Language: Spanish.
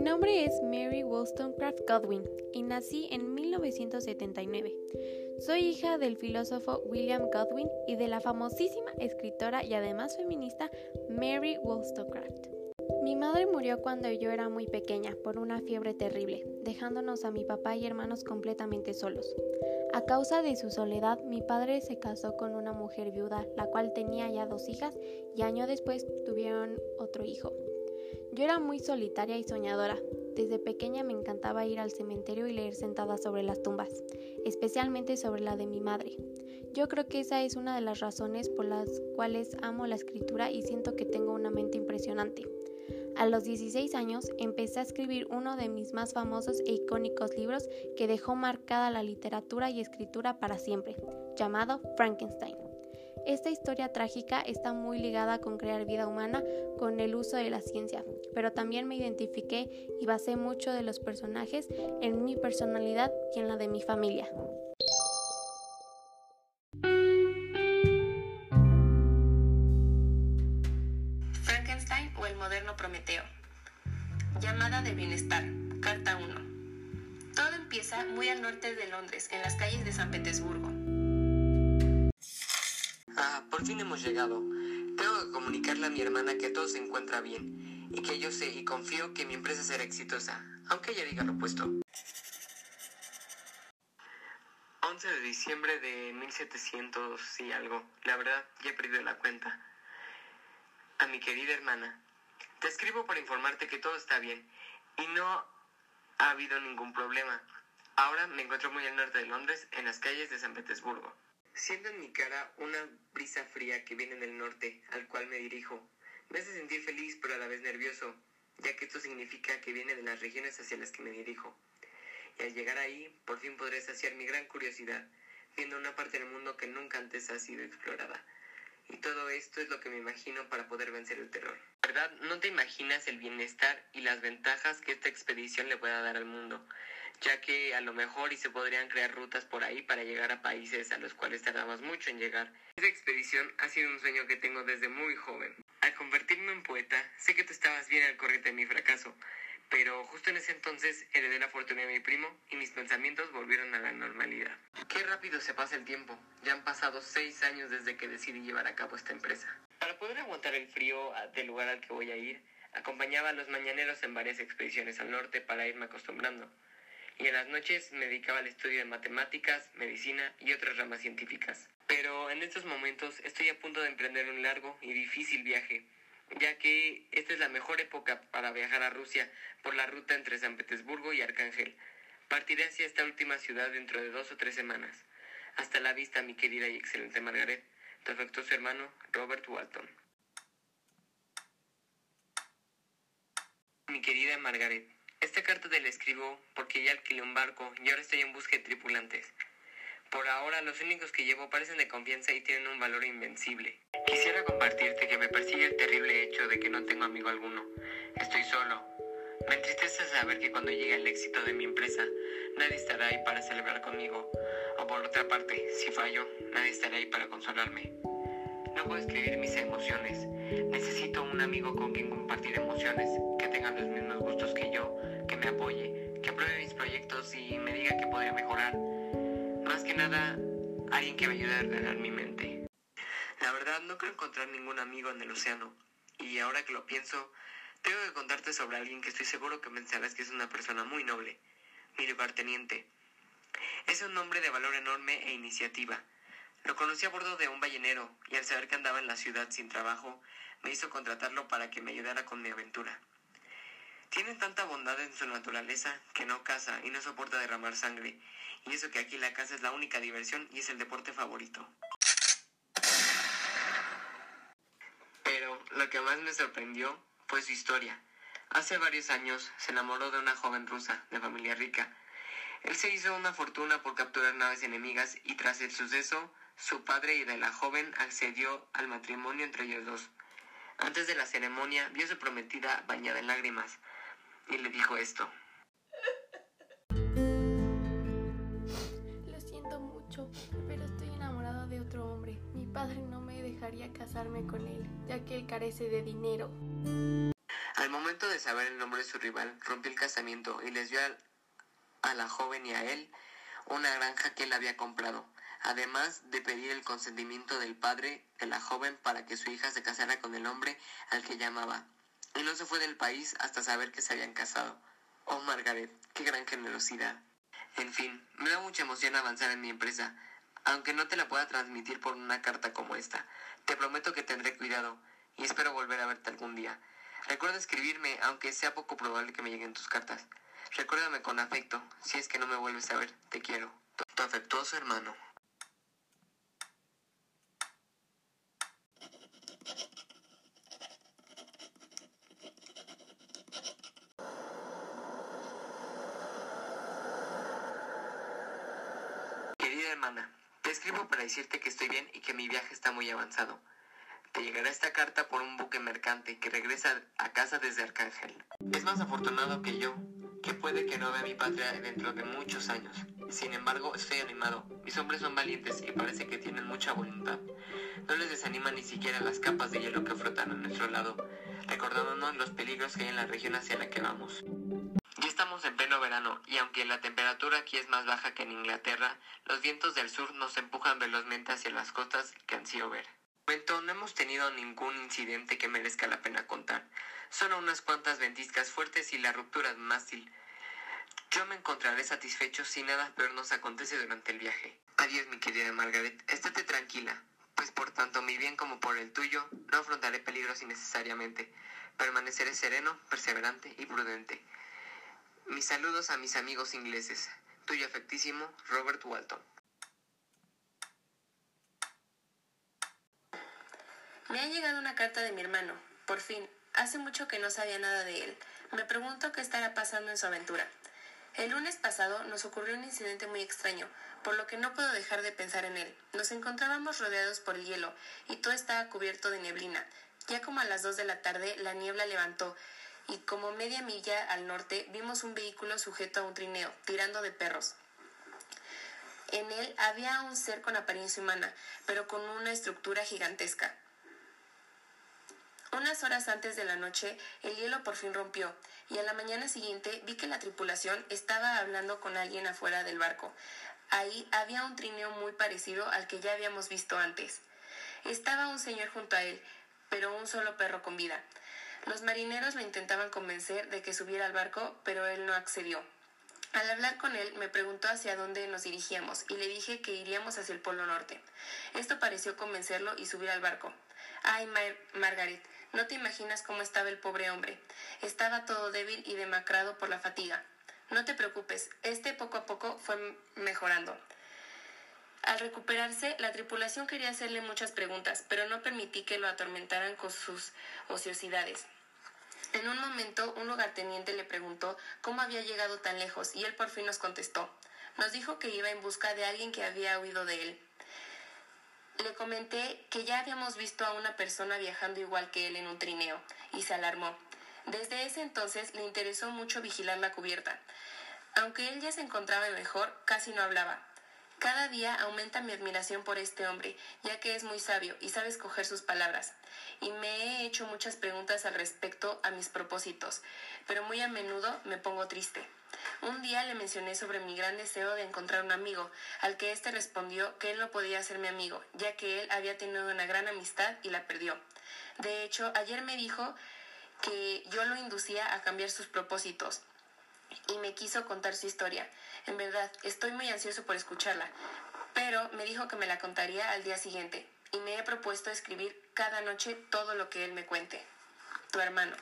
nombre es Mary Wollstonecraft Godwin y nací en 1979. Soy hija del filósofo William Godwin y de la famosísima escritora y además feminista Mary Wollstonecraft. Mi madre murió cuando yo era muy pequeña por una fiebre terrible, dejándonos a mi papá y hermanos completamente solos. A causa de su soledad, mi padre se casó con una mujer viuda, la cual tenía ya dos hijas y año después tuvieron otro hijo. Yo era muy solitaria y soñadora. Desde pequeña me encantaba ir al cementerio y leer sentada sobre las tumbas, especialmente sobre la de mi madre. Yo creo que esa es una de las razones por las cuales amo la escritura y siento que tengo una mente impresionante. A los 16 años empecé a escribir uno de mis más famosos e icónicos libros que dejó marcada la literatura y escritura para siempre, llamado Frankenstein. Esta historia trágica está muy ligada con crear vida humana con el uso de la ciencia, pero también me identifiqué y basé mucho de los personajes en mi personalidad y en la de mi familia. Frankenstein o el moderno Prometeo. Llamada de bienestar, carta 1. Todo empieza muy al norte de Londres, en las calles de San Petersburgo. Llegado. Tengo que comunicarle a mi hermana que todo se encuentra bien y que yo sé y confío que mi empresa será exitosa, aunque ella diga lo opuesto. 11 de diciembre de 1700 y algo. La verdad, ya he perdido la cuenta. A mi querida hermana, te escribo para informarte que todo está bien y no ha habido ningún problema. Ahora me encuentro muy al norte de Londres, en las calles de San Petersburgo. Siento en mi cara una brisa fría que viene del norte, al cual me dirijo. Me hace sentir feliz pero a la vez nervioso, ya que esto significa que viene de las regiones hacia las que me dirijo. Y al llegar ahí, por fin podré saciar mi gran curiosidad, viendo una parte del mundo que nunca antes ha sido explorada. Y todo esto es lo que me imagino para poder vencer el terror. ¿Verdad? No te imaginas el bienestar y las ventajas que esta expedición le pueda dar al mundo ya que a lo mejor y se podrían crear rutas por ahí para llegar a países a los cuales tardamos mucho en llegar. Esta expedición ha sido un sueño que tengo desde muy joven. Al convertirme en poeta, sé que tú estabas bien al corriente de mi fracaso, pero justo en ese entonces heredé la fortuna de mi primo y mis pensamientos volvieron a la normalidad. Qué rápido se pasa el tiempo. Ya han pasado seis años desde que decidí llevar a cabo esta empresa. Para poder aguantar el frío del lugar al que voy a ir, acompañaba a los mañaneros en varias expediciones al norte para irme acostumbrando y en las noches me dedicaba al estudio de matemáticas, medicina y otras ramas científicas. Pero en estos momentos estoy a punto de emprender un largo y difícil viaje, ya que esta es la mejor época para viajar a Rusia por la ruta entre San Petersburgo y Arcángel. Partiré hacia esta última ciudad dentro de dos o tres semanas. Hasta la vista, mi querida y excelente Margaret, tu afectuoso hermano Robert Walton. Mi querida Margaret, esta carta te la escribo porque ya alquilé un barco y ahora estoy en busca de tripulantes. Por ahora, los únicos que llevo parecen de confianza y tienen un valor invencible. Quisiera compartirte que me persigue el terrible hecho de que no tengo amigo alguno. Estoy solo. Me entristece saber que cuando llegue el éxito de mi empresa, nadie estará ahí para celebrar conmigo. O por otra parte, si fallo, nadie estará ahí para consolarme. No puedo escribir mis emociones. Necesito un amigo con quien compartir emociones, que tenga me apoye, que apruebe mis proyectos y me diga que podría mejorar. Más que nada, alguien que me ayude a ordenar mi mente. La verdad, no creo encontrar ningún amigo en el océano. Y ahora que lo pienso, tengo que contarte sobre alguien que estoy seguro que pensarás que es una persona muy noble. Mi lugarteniente. Es un hombre de valor enorme e iniciativa. Lo conocí a bordo de un ballenero y al saber que andaba en la ciudad sin trabajo, me hizo contratarlo para que me ayudara con mi aventura. Tiene tanta bondad en su naturaleza que no caza y no soporta derramar sangre, y eso que aquí la caza es la única diversión y es el deporte favorito. Pero lo que más me sorprendió fue su historia. Hace varios años se enamoró de una joven rusa de familia rica. Él se hizo una fortuna por capturar naves enemigas y tras el suceso su padre y de la joven accedió al matrimonio entre ellos dos. Antes de la ceremonia vio a su prometida bañada en lágrimas y le dijo esto. Lo siento mucho, pero estoy enamorada de otro hombre. Mi padre no me dejaría casarme con él, ya que él carece de dinero. Al momento de saber el nombre de su rival, rompió el casamiento y les dio a, a la joven y a él una granja que él había comprado, además de pedir el consentimiento del padre de la joven para que su hija se casara con el hombre al que llamaba. No se fue del país hasta saber que se habían casado. Oh, Margaret, qué gran generosidad. En fin, me da mucha emoción avanzar en mi empresa, aunque no te la pueda transmitir por una carta como esta. Te prometo que tendré cuidado y espero volver a verte algún día. Recuerda escribirme, aunque sea poco probable que me lleguen tus cartas. Recuérdame con afecto, si es que no me vuelves a ver, te quiero. Tu afectuoso hermano. Te escribo para decirte que estoy bien y que mi viaje está muy avanzado. Te llegará esta carta por un buque mercante que regresa a casa desde Arcángel. Es más afortunado que yo, que puede que no vea mi patria dentro de muchos años. Sin embargo, estoy animado. Mis hombres son valientes y parece que tienen mucha voluntad. No les desanima ni siquiera las capas de hielo que flotan a nuestro lado, recordándonos los peligros que hay en la región hacia la que vamos. En pleno verano y aunque la temperatura aquí es más baja que en Inglaterra, los vientos del sur nos empujan velozmente hacia las costas que ansío ver momento no hemos tenido ningún incidente que merezca la pena contar. Solo unas cuantas ventiscas fuertes y la ruptura de mástil. Yo me encontraré satisfecho si nada peor nos acontece durante el viaje. Adiós, mi querida Margaret. Estate tranquila, pues por tanto mi bien como por el tuyo, no afrontaré peligros innecesariamente. Permaneceré sereno, perseverante y prudente. Mis saludos a mis amigos ingleses. Tuyo afectísimo, Robert Walton. Me ha llegado una carta de mi hermano. Por fin. Hace mucho que no sabía nada de él. Me pregunto qué estará pasando en su aventura. El lunes pasado nos ocurrió un incidente muy extraño, por lo que no puedo dejar de pensar en él. Nos encontrábamos rodeados por el hielo y todo estaba cubierto de neblina. Ya como a las dos de la tarde la niebla levantó y como media milla al norte vimos un vehículo sujeto a un trineo, tirando de perros. En él había un ser con apariencia humana, pero con una estructura gigantesca. Unas horas antes de la noche, el hielo por fin rompió, y a la mañana siguiente vi que la tripulación estaba hablando con alguien afuera del barco. Ahí había un trineo muy parecido al que ya habíamos visto antes. Estaba un señor junto a él, pero un solo perro con vida. Los marineros lo intentaban convencer de que subiera al barco, pero él no accedió. Al hablar con él, me preguntó hacia dónde nos dirigíamos y le dije que iríamos hacia el Polo Norte. Esto pareció convencerlo y subir al barco. Ay, Margaret, no te imaginas cómo estaba el pobre hombre. Estaba todo débil y demacrado por la fatiga. No te preocupes, este poco a poco fue mejorando. Al recuperarse, la tripulación quería hacerle muchas preguntas, pero no permití que lo atormentaran con sus ociosidades. En un momento, un lugarteniente le preguntó cómo había llegado tan lejos y él por fin nos contestó. Nos dijo que iba en busca de alguien que había huido de él. Le comenté que ya habíamos visto a una persona viajando igual que él en un trineo, y se alarmó. Desde ese entonces le interesó mucho vigilar la cubierta. Aunque él ya se encontraba mejor, casi no hablaba. Cada día aumenta mi admiración por este hombre, ya que es muy sabio y sabe escoger sus palabras. Y me he hecho muchas preguntas al respecto a mis propósitos, pero muy a menudo me pongo triste. Un día le mencioné sobre mi gran deseo de encontrar un amigo, al que éste respondió que él no podía ser mi amigo, ya que él había tenido una gran amistad y la perdió. De hecho, ayer me dijo que yo lo inducía a cambiar sus propósitos y me quiso contar su historia. En verdad, estoy muy ansioso por escucharla, pero me dijo que me la contaría al día siguiente y me he propuesto escribir cada noche todo lo que él me cuente. Tu hermano.